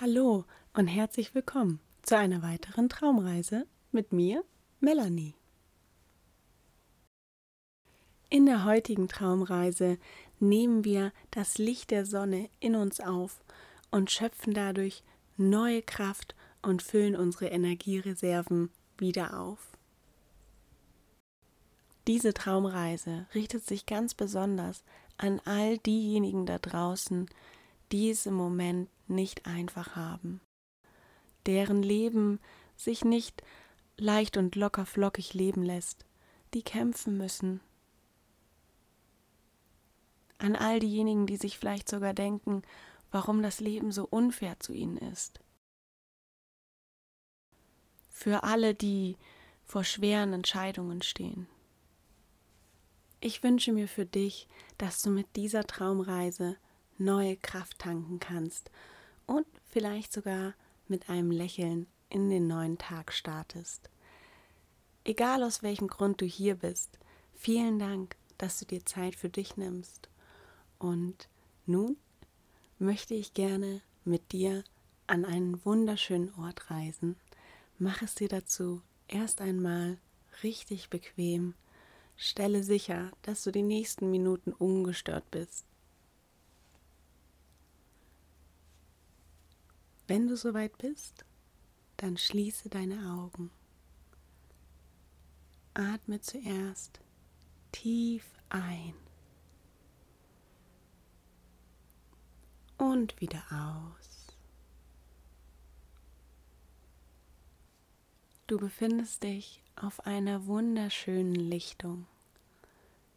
Hallo und herzlich willkommen zu einer weiteren Traumreise mit mir, Melanie. In der heutigen Traumreise nehmen wir das Licht der Sonne in uns auf und schöpfen dadurch neue Kraft und füllen unsere Energiereserven wieder auf. Diese Traumreise richtet sich ganz besonders an all diejenigen da draußen, die es im Moment nicht einfach haben, deren Leben sich nicht leicht und locker flockig leben lässt, die kämpfen müssen. An all diejenigen, die sich vielleicht sogar denken, warum das Leben so unfair zu ihnen ist. Für alle, die vor schweren Entscheidungen stehen. Ich wünsche mir für dich, dass du mit dieser Traumreise neue Kraft tanken kannst und vielleicht sogar mit einem Lächeln in den neuen Tag startest. Egal aus welchem Grund du hier bist, vielen Dank, dass du dir Zeit für dich nimmst. Und nun möchte ich gerne mit dir an einen wunderschönen Ort reisen. Mach es dir dazu erst einmal richtig bequem. Stelle sicher, dass du die nächsten Minuten ungestört bist. Wenn du soweit bist, dann schließe deine Augen. Atme zuerst tief ein und wieder aus. Du befindest dich auf einer wunderschönen Lichtung.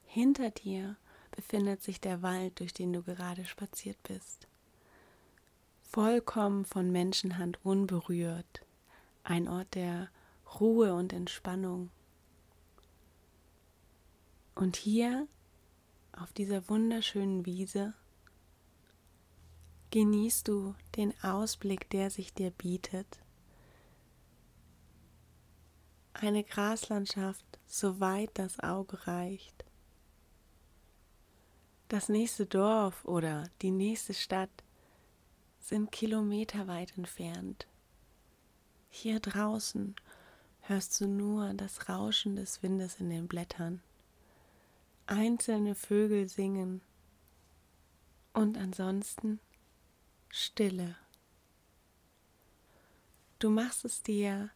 Hinter dir befindet sich der Wald, durch den du gerade spaziert bist vollkommen von Menschenhand unberührt, ein Ort der Ruhe und Entspannung. Und hier auf dieser wunderschönen Wiese genießt du den Ausblick, der sich dir bietet. Eine Graslandschaft, soweit das Auge reicht. Das nächste Dorf oder die nächste Stadt sind kilometerweit entfernt. Hier draußen hörst du nur das Rauschen des Windes in den Blättern. Einzelne Vögel singen und ansonsten Stille. Du machst es dir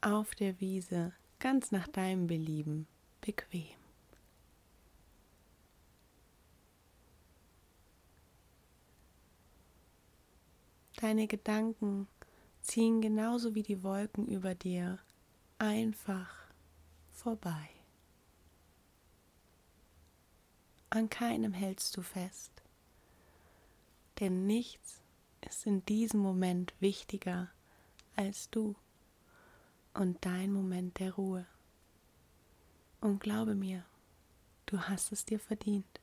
auf der Wiese ganz nach deinem Belieben bequem. Deine Gedanken ziehen genauso wie die Wolken über dir einfach vorbei. An keinem hältst du fest, denn nichts ist in diesem Moment wichtiger als du und dein Moment der Ruhe. Und glaube mir, du hast es dir verdient.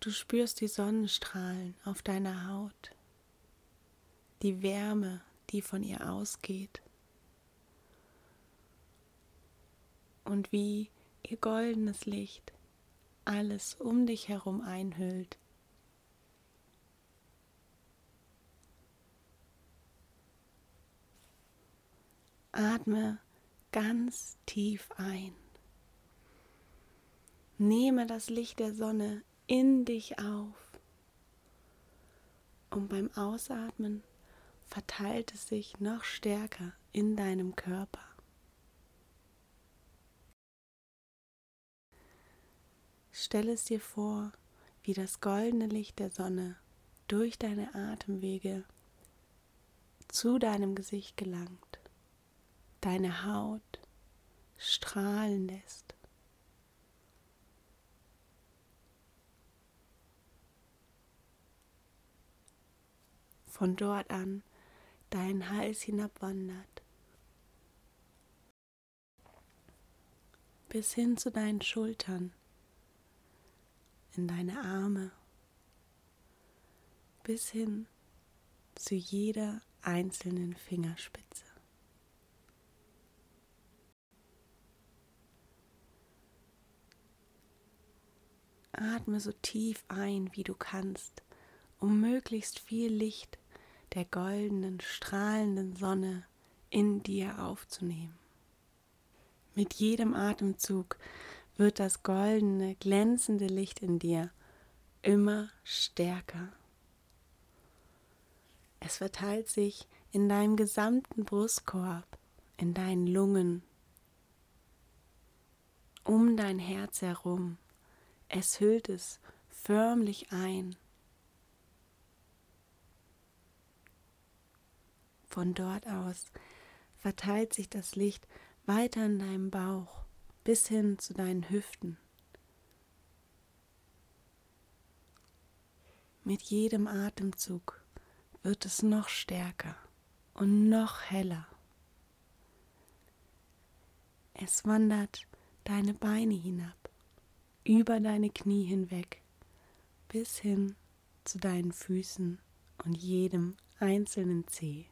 Du spürst die Sonnenstrahlen auf deiner Haut, die Wärme, die von ihr ausgeht und wie ihr goldenes Licht alles um dich herum einhüllt. Atme ganz tief ein. Nehme das Licht der Sonne in dich auf. Und beim Ausatmen verteilt es sich noch stärker in deinem Körper. Stell es dir vor, wie das goldene Licht der Sonne durch deine Atemwege zu deinem Gesicht gelangt, deine Haut strahlen lässt. Von dort an deinen Hals hinabwandert, bis hin zu deinen Schultern, in deine Arme, bis hin zu jeder einzelnen Fingerspitze. Atme so tief ein, wie du kannst um möglichst viel Licht der goldenen, strahlenden Sonne in dir aufzunehmen. Mit jedem Atemzug wird das goldene, glänzende Licht in dir immer stärker. Es verteilt sich in deinem gesamten Brustkorb, in deinen Lungen, um dein Herz herum. Es hüllt es förmlich ein. Von dort aus verteilt sich das Licht weiter in deinem Bauch bis hin zu deinen Hüften. Mit jedem Atemzug wird es noch stärker und noch heller. Es wandert deine Beine hinab, über deine Knie hinweg, bis hin zu deinen Füßen und jedem einzelnen Zeh.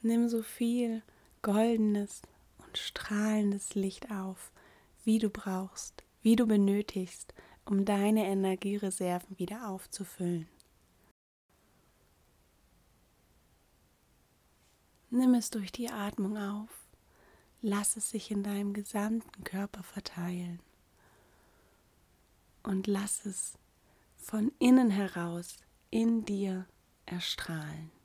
Nimm so viel goldenes und strahlendes Licht auf, wie du brauchst, wie du benötigst, um deine Energiereserven wieder aufzufüllen. Nimm es durch die Atmung auf, lass es sich in deinem gesamten Körper verteilen und lass es von innen heraus in dir erstrahlen.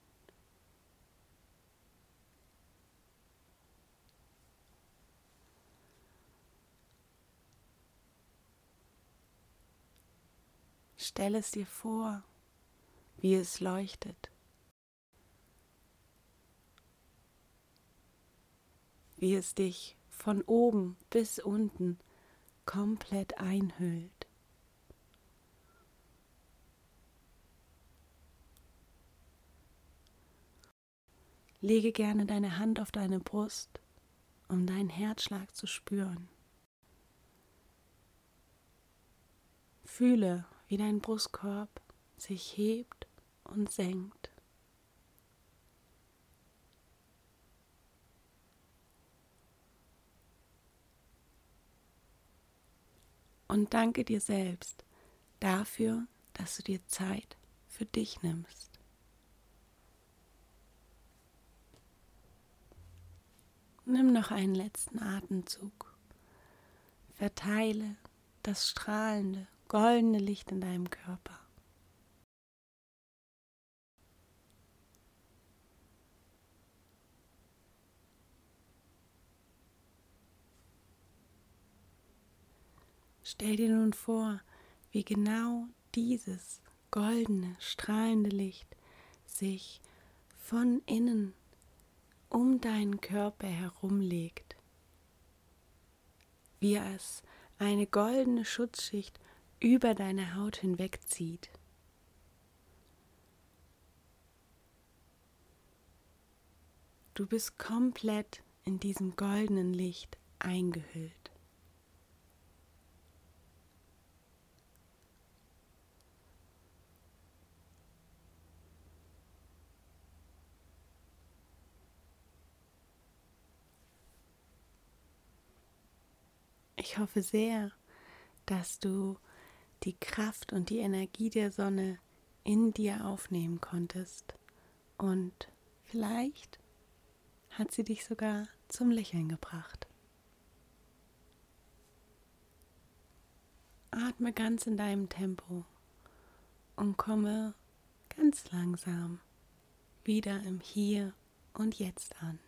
Stell es dir vor, wie es leuchtet, wie es dich von oben bis unten komplett einhüllt. Lege gerne deine Hand auf deine Brust, um deinen Herzschlag zu spüren. Fühle, wie dein Brustkorb sich hebt und senkt. Und danke dir selbst dafür, dass du dir Zeit für dich nimmst. Nimm noch einen letzten Atemzug. Verteile das strahlende, goldene Licht in deinem Körper. Stell dir nun vor, wie genau dieses goldene, strahlende Licht sich von innen um deinen Körper herumlegt, wie es eine goldene Schutzschicht über deine Haut hinwegzieht. Du bist komplett in diesem goldenen Licht eingehüllt. Ich hoffe sehr, dass du die Kraft und die Energie der Sonne in dir aufnehmen konntest. Und vielleicht hat sie dich sogar zum Lächeln gebracht. Atme ganz in deinem Tempo und komme ganz langsam wieder im Hier und Jetzt an.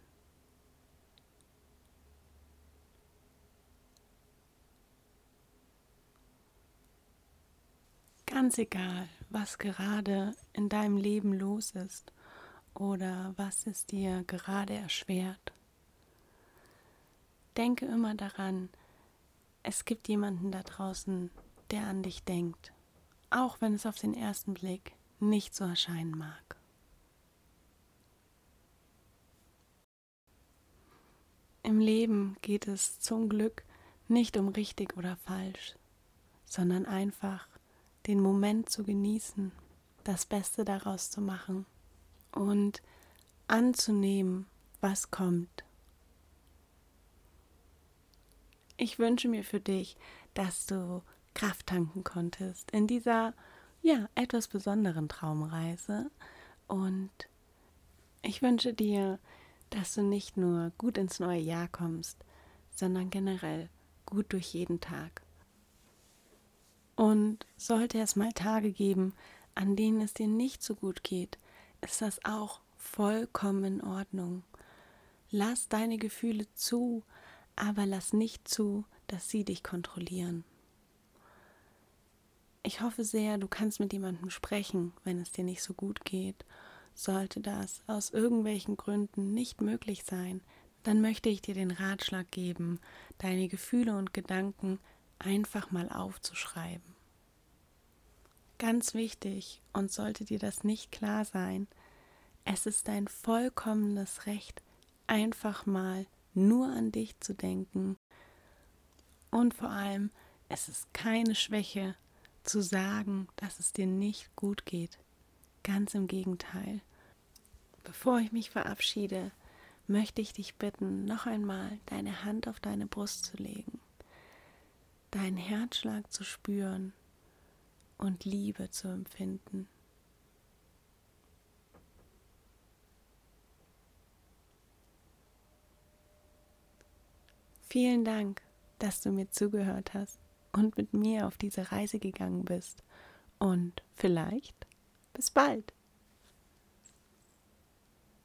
Ganz egal, was gerade in deinem Leben los ist oder was es dir gerade erschwert. Denke immer daran, es gibt jemanden da draußen, der an dich denkt, auch wenn es auf den ersten Blick nicht so erscheinen mag. Im Leben geht es zum Glück nicht um richtig oder falsch, sondern einfach den Moment zu genießen, das Beste daraus zu machen und anzunehmen, was kommt. Ich wünsche mir für dich, dass du Kraft tanken konntest in dieser ja etwas besonderen Traumreise und ich wünsche dir, dass du nicht nur gut ins neue Jahr kommst, sondern generell gut durch jeden Tag. Und sollte es mal Tage geben, an denen es dir nicht so gut geht, ist das auch vollkommen in Ordnung. Lass deine Gefühle zu, aber lass nicht zu, dass sie dich kontrollieren. Ich hoffe sehr, du kannst mit jemandem sprechen, wenn es dir nicht so gut geht. Sollte das aus irgendwelchen Gründen nicht möglich sein, dann möchte ich dir den Ratschlag geben, deine Gefühle und Gedanken einfach mal aufzuschreiben. Ganz wichtig, und sollte dir das nicht klar sein, es ist dein vollkommenes Recht, einfach mal nur an dich zu denken. Und vor allem, es ist keine Schwäche zu sagen, dass es dir nicht gut geht. Ganz im Gegenteil. Bevor ich mich verabschiede, möchte ich dich bitten, noch einmal deine Hand auf deine Brust zu legen, deinen Herzschlag zu spüren und Liebe zu empfinden. Vielen Dank, dass du mir zugehört hast und mit mir auf diese Reise gegangen bist. Und vielleicht bis bald.